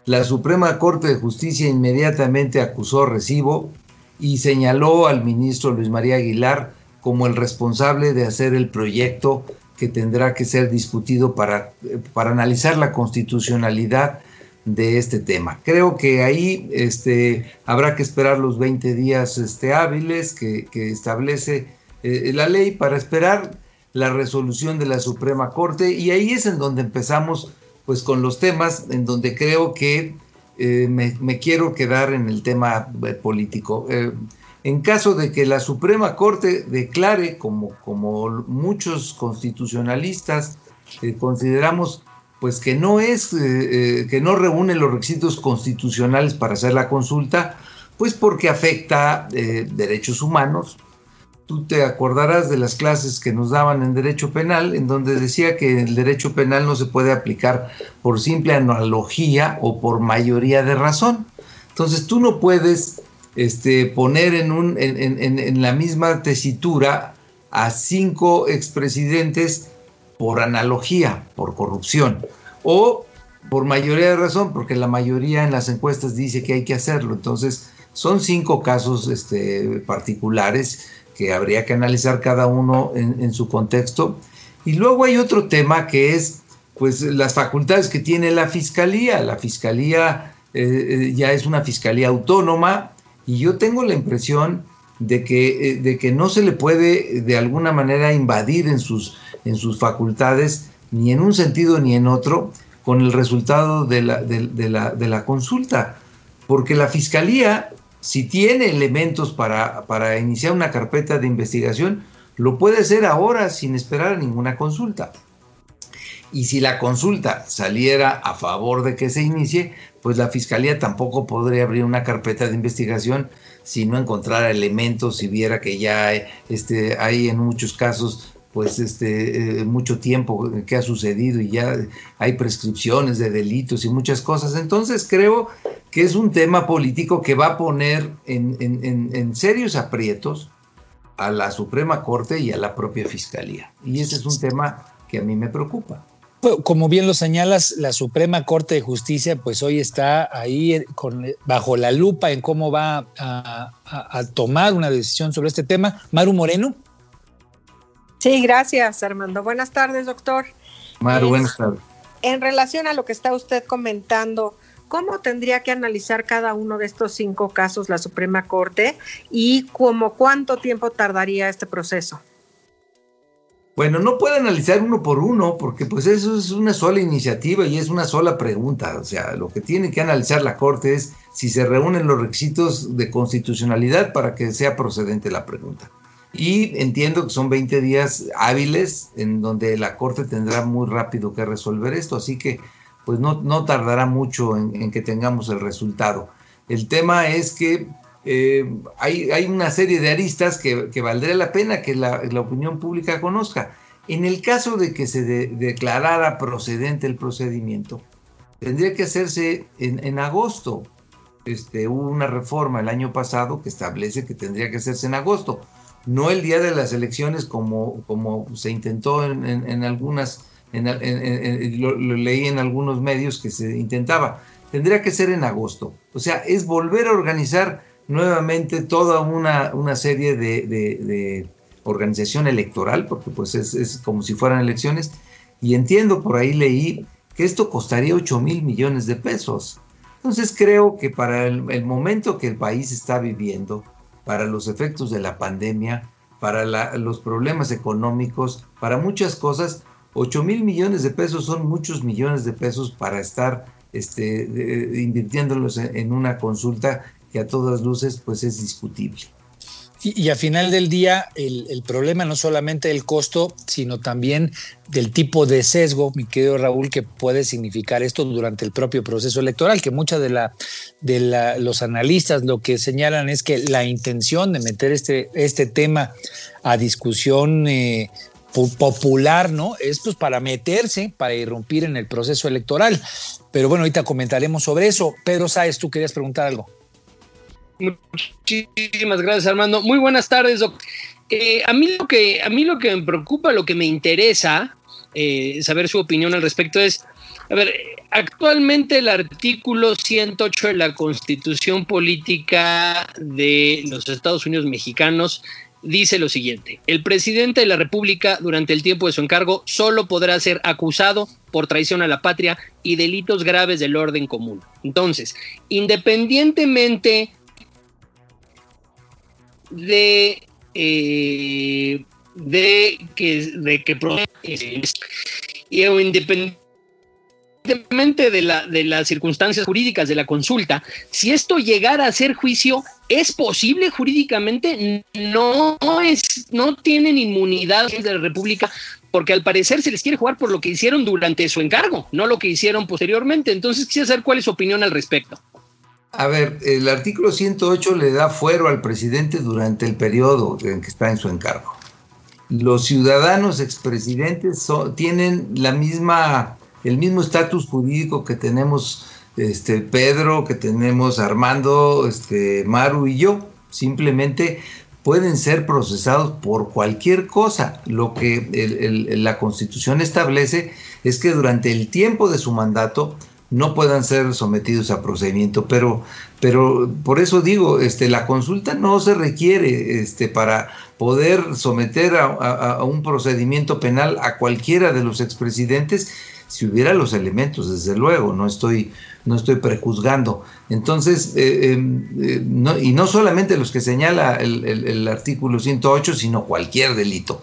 La Suprema Corte de Justicia inmediatamente acusó recibo y señaló al ministro Luis María Aguilar como el responsable de hacer el proyecto que tendrá que ser discutido para, para analizar la constitucionalidad de este tema. Creo que ahí este, habrá que esperar los 20 días este, hábiles que, que establece eh, la ley para esperar la resolución de la Suprema Corte y ahí es en donde empezamos pues con los temas en donde creo que eh, me, quiero quedar en el tema eh, político. en caso de que la Suprema Corte declare, como, como muchos constitucionalistas consideramos, pues que no es, que no reúne los requisitos constitucionales para hacer la consulta, pues porque afecta derechos humanos, Tú te acordarás de las clases que nos daban en derecho penal, en donde decía que el derecho penal no se puede aplicar por simple analogía o por mayoría de razón. Entonces tú no puedes este, poner en, un, en, en la misma tesitura a cinco expresidentes por analogía, por corrupción, o por mayoría de razón, porque la mayoría en las encuestas dice que hay que hacerlo. Entonces, son cinco casos este, particulares que habría que analizar cada uno en, su contexto. Y luego hay otro tema que es pues las facultades que tiene la fiscalía. La fiscalía eh, eh, ya es una fiscalía autónoma y yo tengo la impresión de que, eh, de que no se le puede de alguna manera invadir en sus, en sus facultades ni en un sentido ni en otro con el resultado de la, la, de la consulta. Porque la fiscalía si tiene elementos para, para iniciar una carpeta de investigación, lo puede hacer ahora sin esperar a ninguna consulta. Y si la consulta saliera a favor de que se inicie, pues la fiscalía tampoco podría abrir una carpeta de investigación si no encontrara elementos, si viera que ya este, hay en muchos casos pues este eh, mucho tiempo que ha sucedido y ya hay prescripciones de delitos y muchas cosas. Entonces creo que es un tema político que va a poner en, en, serios aprietos a la Suprema Corte y a la propia Fiscalía. Y ese es un tema que a mí me preocupa. como bien lo señalas, la Suprema Corte de Justicia, pues hoy está ahí bajo la lupa en cómo va a, a tomar una decisión sobre este tema. Maru Moreno. Sí, gracias, Armando. Buenas tardes, doctor. Maru, buenas tardes. En relación a lo que está usted comentando, ¿cómo tendría que analizar cada uno de estos cinco casos la Suprema Corte y cómo cuánto tiempo tardaría este proceso? Bueno, no puede analizar uno por uno porque pues eso es una sola iniciativa y es una sola pregunta. O sea, lo que tiene que analizar la Corte es si se reúnen los requisitos de constitucionalidad para que sea procedente la pregunta. Y entiendo que son 20 días hábiles en donde la Corte tendrá muy rápido que resolver esto, así que pues no, no tardará mucho en, que tengamos el resultado. El tema es que eh, hay, hay, una serie de aristas que, valdría la pena que la, la, opinión pública conozca. En el caso de que se declarara procedente el procedimiento, tendría que hacerse en, en agosto. Este, hubo una reforma el año pasado que establece que tendría que hacerse en agosto no el día de las elecciones como, como se intentó en, algunas, lo, leí en algunos medios que se intentaba. Tendría que ser en agosto. O sea, es volver a organizar nuevamente toda una, una serie de, organización electoral, porque pues es, como si fueran elecciones. Y entiendo, por ahí leí que esto costaría 8 mil millones de pesos. Entonces creo que para el momento que el país está viviendo, para los efectos de la pandemia, para los problemas económicos, para muchas cosas. 8 mil millones de pesos son muchos millones de pesos para estar este, invirtiéndolos en una consulta que a todas luces pues es discutible. Y, al final del día, el, problema no solamente del costo, sino también del tipo de sesgo, mi querido Raúl, que puede significar esto durante el propio proceso electoral, que muchas de, la, de los analistas lo que señalan es que la intención de meter este, este tema a discusión eh, popular, ¿no? Es pues para meterse, para irrumpir en el proceso electoral. Pero bueno, ahorita comentaremos sobre eso. Pedro Sáez, tú querías preguntar algo. Muchísimas gracias, Armando. Muy buenas tardes, eh, a, mí lo que, a mí lo que me preocupa, lo que me interesa eh, saber su opinión al respecto es, a ver, actualmente el artículo 108 de la Constitución Política de los Estados Unidos Mexicanos dice lo siguiente, el presidente de la República durante el tiempo de su encargo solo podrá ser acusado por traición a la patria y delitos graves del orden común. Entonces, independientemente de, eh, de que, de que y independientemente de, la, de las circunstancias jurídicas de la consulta, si esto llegara a ser juicio, ¿es posible jurídicamente? No, es, no tienen inmunidad de la República porque al parecer se les quiere jugar por lo que hicieron durante su encargo, no lo que hicieron posteriormente. Entonces quisiera saber cuál es su opinión al respecto. A ver, el artículo 108 le da fuero al presidente durante el periodo en que está en su encargo. Los ciudadanos expresidentes tienen la misma, el mismo estatus jurídico que tenemos este, Pedro, que tenemos Armando, este, Maru y yo. Simplemente pueden ser procesados por cualquier cosa. Lo que la Constitución establece es que durante el tiempo de su mandato no puedan ser sometidos a procedimiento, pero, pero por eso digo, este, la consulta no se requiere este, para poder someter a, un procedimiento penal a cualquiera de los expresidentes si hubiera los elementos, desde luego, no estoy, no estoy prejuzgando. Entonces, eh, em, eh, y no solamente los que señala el, artículo 108, sino cualquier delito,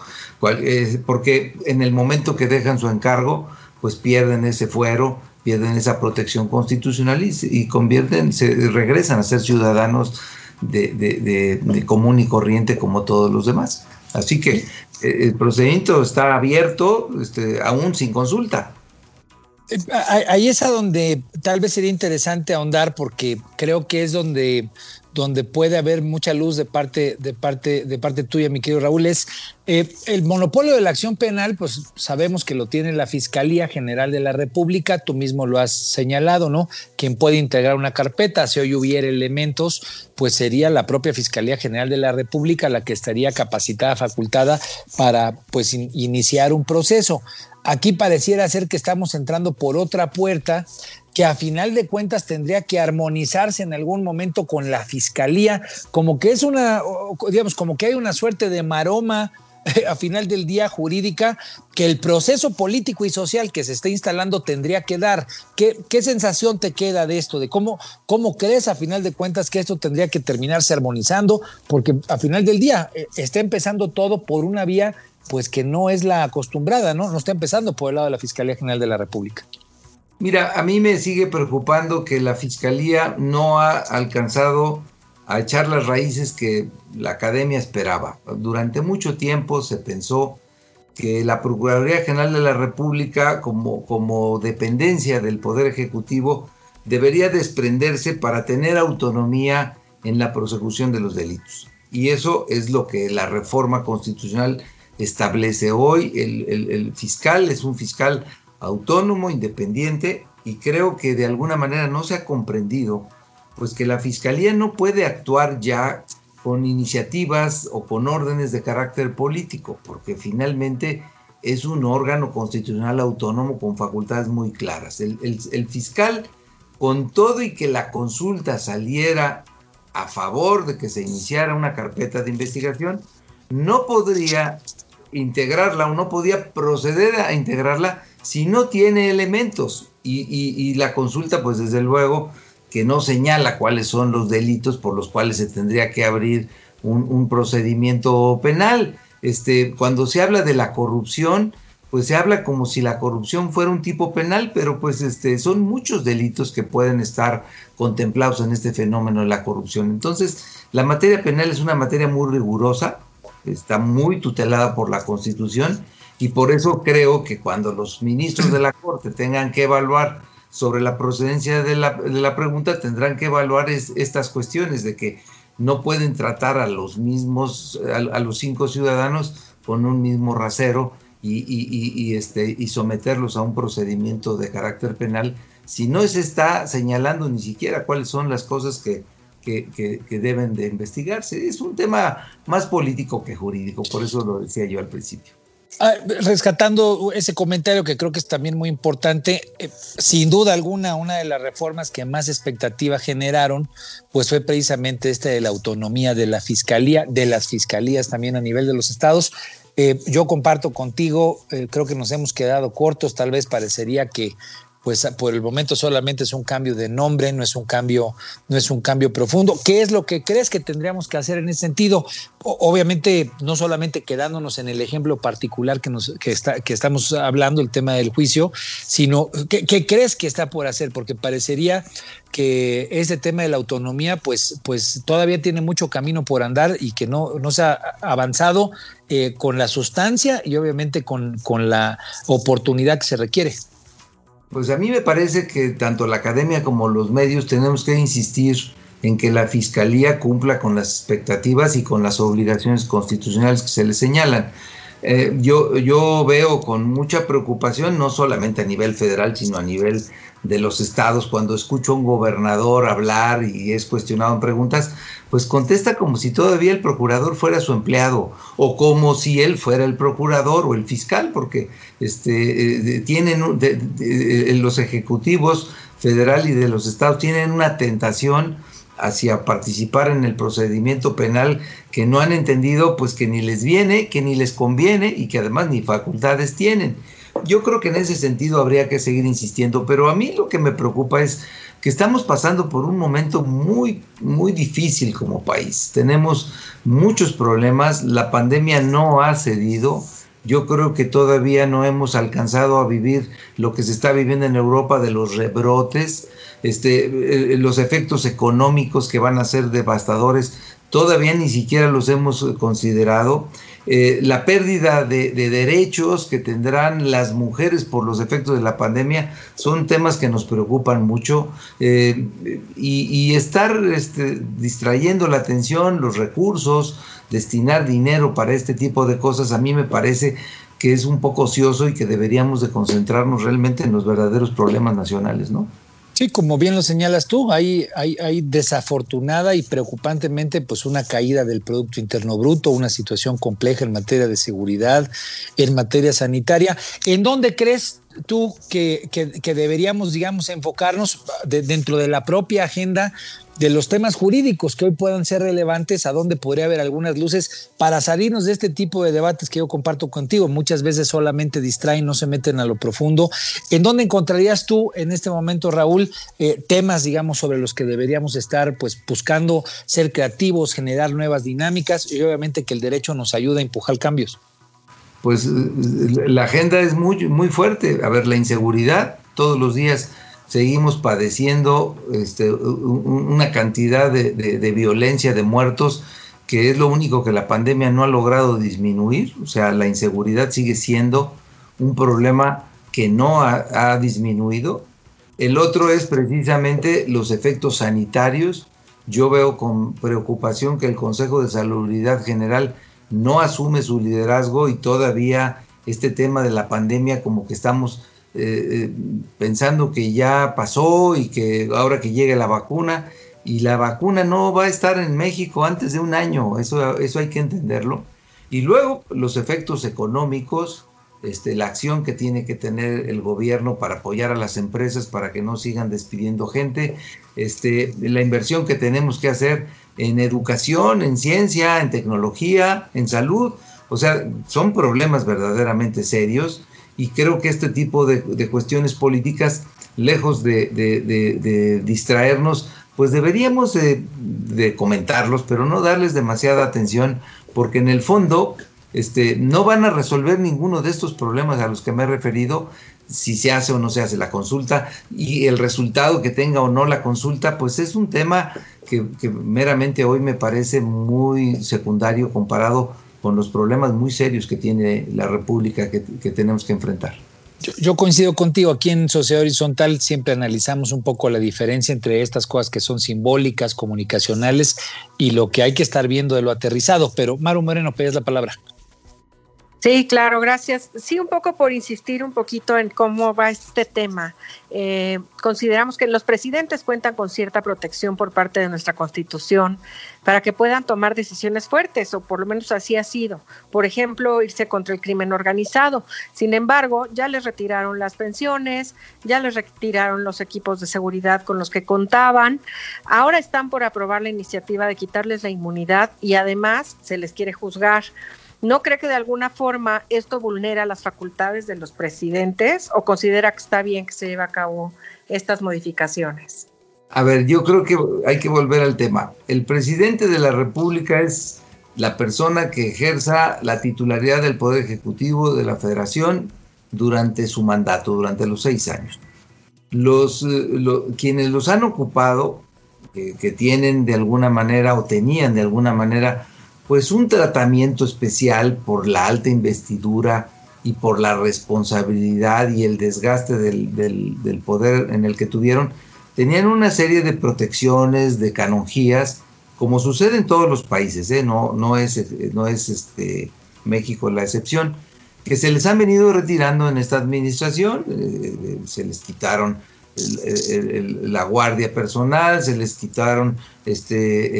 eh, porque en el momento que dejan su encargo, pues pierden ese fuero, pierden esa protección constitucional y, convierten, se regresan a ser ciudadanos de, común y corriente como todos los demás. Así que eh, el procedimiento está abierto este, aún sin consulta. Eh, ahí es a donde tal vez sería interesante ahondar porque creo que es donde donde puede haber mucha luz de parte, de parte, de parte tuya, mi querido Raúl, es eh, el monopolio de la acción penal, pues sabemos que lo tiene la Fiscalía General de la República, tú mismo lo has señalado, ¿no? Quien puede integrar una carpeta, si hoy hubiera elementos, pues sería la propia Fiscalía General de la República la que estaría capacitada, facultada para pues iniciar un proceso. Aquí pareciera ser que estamos entrando por otra puerta que a final de cuentas tendría que armonizarse en algún momento con la fiscalía, como que es una, digamos, como que hay una suerte de maroma a final del día jurídica que el proceso político y social que se está instalando tendría que dar. ¿Qué, qué sensación te queda de esto? ¿De cómo, cómo crees a final de cuentas que esto tendría que terminarse armonizando? Porque a final del día eh, está empezando todo por una vía pues que no es la acostumbrada, ¿no? No está empezando por el lado de la Fiscalía General de la República. Mira, a mí me sigue preocupando que la Fiscalía no ha alcanzado a echar las raíces que la academia esperaba. Durante mucho tiempo se pensó que la Procuraduría General de la República, como, como dependencia del Poder Ejecutivo, debería desprenderse para tener autonomía en la prosecución de los delitos. Y eso es lo que la reforma constitucional establece hoy. El, fiscal es un fiscal autónomo, independiente, y creo que de alguna manera no se ha comprendido, pues que la fiscalía no puede actuar ya con iniciativas o con órdenes de carácter político, porque finalmente es un órgano constitucional autónomo con facultades muy claras. El, el, fiscal, con todo y que la consulta saliera a favor de que se iniciara una carpeta de investigación, no podría integrarla o no podía proceder a integrarla si no tiene elementos. Y, la consulta, pues desde luego, que no señala cuáles son los delitos por los cuales se tendría que abrir un, procedimiento penal. Este, cuando se habla de la corrupción, pues se habla como si la corrupción fuera un tipo penal, pero pues este, son muchos delitos que pueden estar contemplados en este fenómeno de la corrupción. Entonces, la materia penal es una materia muy rigurosa, está muy tutelada por la Constitución y por eso creo que cuando los ministros de la Corte tengan que evaluar sobre la procedencia de la, pregunta, tendrán que evaluar estas cuestiones de que no pueden tratar a los mismos, a, los cinco ciudadanos con un mismo rasero y, este, y someterlos a un procedimiento de carácter penal si no se está señalando ni siquiera cuáles son las cosas que, que, deben de investigarse. Es un tema más político que jurídico, por eso lo decía yo al principio. Ah, rescatando ese comentario que creo que es también muy importante, eh, sin duda alguna, una de las reformas que más expectativa generaron, pues fue precisamente esta de la autonomía de la fiscalía, de las fiscalías también a nivel de los estados. Eh, yo comparto contigo, eh, creo que nos hemos quedado cortos, tal vez parecería que pues por el momento solamente es un cambio de nombre, no es un cambio, no es un cambio profundo. ¿Qué es lo que crees que tendríamos que hacer en ese sentido? obviamente, no solamente quedándonos en el ejemplo particular que, nos, que, está, que estamos hablando, el tema del juicio, sino ¿qué, crees que está por hacer? Porque parecería que ese tema de la autonomía, pues, pues todavía tiene mucho camino por andar y que no, no se ha avanzado eh, con la sustancia y obviamente con, con la oportunidad que se requiere. Pues a mí me parece que tanto la academia como los medios tenemos que insistir en que la fiscalía cumpla con las expectativas y con las obligaciones constitucionales que se le señalan. Eh, yo, yo veo con mucha preocupación, no solamente a nivel federal, sino a nivel de los estados, cuando escucho a un gobernador hablar y es cuestionado en preguntas, pues contesta como si todavía el procurador fuera su empleado o como si él fuera el procurador o el fiscal, porque este, eh, tienen eh, los ejecutivos federal y de los estados tienen una tentación hacia participar en el procedimiento penal que no han entendido pues que ni les viene, que ni les conviene y que además ni facultades tienen. Yo creo que en ese sentido habría que seguir insistiendo, pero a mí lo que me preocupa es que estamos pasando por un momento muy, muy difícil como país. Tenemos muchos problemas, la pandemia no ha cedido. Yo creo que todavía no hemos alcanzado a vivir lo que se está viviendo en Europa de los rebrotes, este, eh, los efectos económicos que van a ser devastadores todavía ni siquiera los hemos considerado. Eh, la pérdida de, derechos que tendrán las mujeres por los efectos de la pandemia son temas que nos preocupan mucho eh, y, estar este, distrayendo la atención, los recursos, destinar dinero para este tipo de cosas a mí me parece que es un poco ocioso y que deberíamos de concentrarnos realmente en los verdaderos problemas nacionales, ¿no? Sí, como bien lo señalas tú, hay, hay, hay, desafortunada y preocupantemente pues una caída del Producto Interno Bruto, una situación compleja en materia de seguridad, en materia sanitaria. ¿En dónde crees tú que, que, deberíamos, digamos, enfocarnos dentro de la propia agenda de los temas jurídicos que hoy puedan ser relevantes, a dónde podría haber algunas luces para salirnos de este tipo de debates que yo comparto contigo. Muchas veces solamente distraen, no se meten a lo profundo. ¿En dónde encontrarías tú en este momento, Raúl, eh, temas, digamos, sobre los que deberíamos estar pues buscando ser creativos, generar nuevas dinámicas y obviamente que el derecho nos ayuda a empujar cambios? pues la agenda es muy, muy fuerte. A ver, la inseguridad, todos los días seguimos padeciendo este, una cantidad de, violencia, de muertos, que es lo único que la pandemia no ha logrado disminuir. O sea, la inseguridad sigue siendo un problema que no ha, disminuido. El otro es precisamente los efectos sanitarios. Yo veo con preocupación que el Consejo de Salubridad General no asume su liderazgo y todavía este tema de la pandemia como que estamos eh, eh, pensando que ya pasó y que ahora que llegue la vacuna y la vacuna no va a estar en México antes de un año, eso, eso hay que entenderlo. Y luego los efectos económicos, este, la acción que tiene que tener el gobierno para apoyar a las empresas para que no sigan despidiendo gente, este, la inversión que tenemos que hacer en educación, en ciencia, en tecnología, en salud. O sea, son problemas verdaderamente serios y creo que este tipo de, cuestiones políticas, lejos de, distraernos, pues deberíamos de, comentarlos, pero no darles demasiada atención, porque en el fondo este, no van a resolver ninguno de estos problemas a los que me he referido, si se hace o no se hace la consulta y el resultado que tenga o no la consulta, pues es un tema que, meramente hoy me parece muy secundario comparado con los problemas muy serios que tiene la República que, tenemos que enfrentar. Yo, coincido contigo, aquí en Sociedad Horizontal siempre analizamos un poco la diferencia entre estas cosas que son simbólicas, comunicacionales y lo que hay que estar viendo de lo aterrizado, pero Maru Moreno, pedes la palabra. Sí, claro, gracias. Sí, un poco por insistir un poquito en cómo va este tema. Eh, consideramos que los presidentes cuentan con cierta protección por parte de nuestra Constitución para que puedan tomar decisiones fuertes, o por lo menos así ha sido. Por ejemplo, irse contra el crimen organizado. Sin embargo, ya les retiraron las pensiones, ya les retiraron los equipos de seguridad con los que contaban. Ahora están por aprobar la iniciativa de quitarles la inmunidad y además se les quiere juzgar. ¿No cree que de alguna forma esto vulnera las facultades de los presidentes o considera que está bien que se lleve a cabo estas modificaciones? A ver, yo creo que hay que volver al tema. El presidente de la República es la persona que ejerza la titularidad del Poder Ejecutivo de la Federación durante su mandato, durante los seis años. Los, eh, quienes los han ocupado, que tienen de alguna manera o tenían de alguna manera pues un tratamiento especial por la alta investidura y por la responsabilidad y el desgaste del, poder en el que tuvieron, tenían una serie de protecciones, de canonjías, como sucede en todos los países, ¿eh? no, es este, México la excepción, que se les han venido retirando en esta administración, eh, eh, se les quitaron la guardia personal, se les quitaron, este,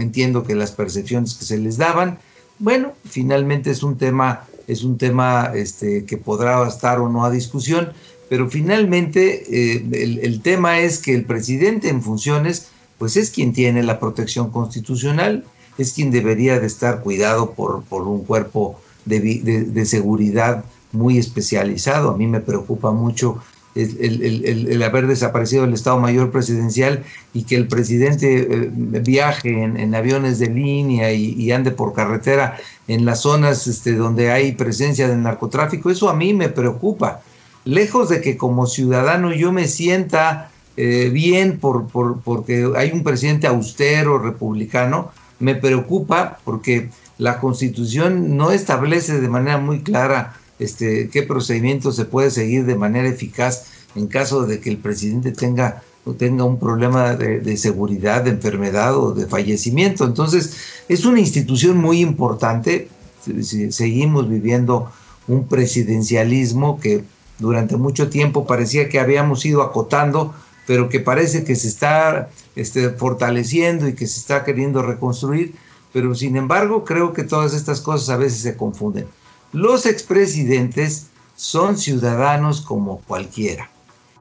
entiendo que las percepciones que se les daban. Bueno, finalmente es un tema, es un tema este, que podrá estar o no a discusión, pero finalmente eh, el, tema es que el presidente en funciones, pues es quien tiene la protección constitucional, es quien debería de estar cuidado por, por un cuerpo de, de seguridad muy especializado. A mí me preocupa mucho el, haber desaparecido el Estado Mayor Presidencial y que el presidente eh, viaje en, aviones de línea y, ande por carretera en las zonas este, donde hay presencia del narcotráfico, eso a mí me preocupa. Lejos de que como ciudadano yo me sienta eh, bien por, por, porque hay un presidente austero, republicano, me preocupa porque la constitución no establece de manera muy clara este, qué procedimiento se puede seguir de manera eficaz en caso de que el presidente tenga, tenga un problema de, seguridad, de enfermedad o de fallecimiento. Entonces, es una institución muy importante. Seguimos viviendo un presidencialismo que durante mucho tiempo parecía que habíamos ido acotando, pero que parece que se está este, fortaleciendo y que se está queriendo reconstruir. Pero sin embargo, creo que todas estas cosas a veces se confunden. Los expresidentes son ciudadanos como cualquiera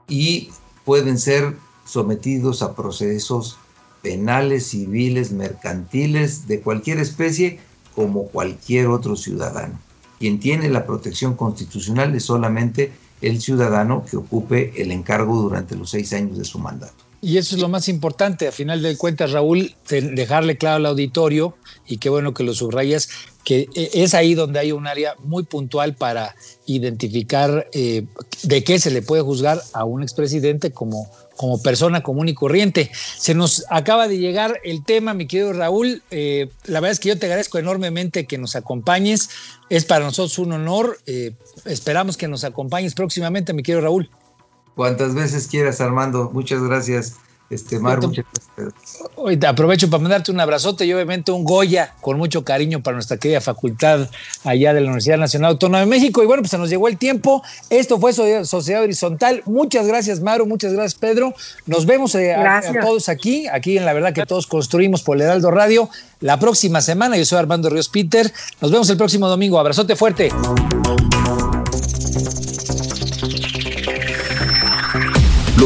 y pueden ser sometidos a procesos penales, civiles, mercantiles, de cualquier especie, como cualquier otro ciudadano. Quien tiene la protección constitucional es solamente el ciudadano que ocupe el encargo durante los seis años de su mandato. Y eso es lo más importante, a final de cuentas, Raúl, dejarle claro al auditorio, y qué bueno que lo subrayas, que eh, es ahí donde hay un área muy puntual para identificar eh, de qué se le puede juzgar a un expresidente como, como persona común y corriente. Se nos acaba de llegar el tema, mi querido Raúl. Eh, la verdad es que yo te agradezco enormemente que nos acompañes. Es para nosotros un honor. esperamos que nos acompañes próximamente, mi querido Raúl cuantas veces quieras, Armando. Muchas gracias, este Mar. Muchas gracias. Hoy aprovecho para mandarte un abrazote y obviamente un Goya con mucho cariño para nuestra querida facultad allá de la Universidad Nacional Autónoma de México. Y bueno, pues se nos llegó el tiempo. Esto fue Sociedad Horizontal. Muchas gracias, Maru. Muchas gracias, Pedro. Nos vemos eh, a, todos aquí, aquí en la verdad que todos construimos por el Heraldo Radio. La próxima semana, yo soy Armando Ríos Peter. Nos vemos el próximo domingo. Abrazote fuerte.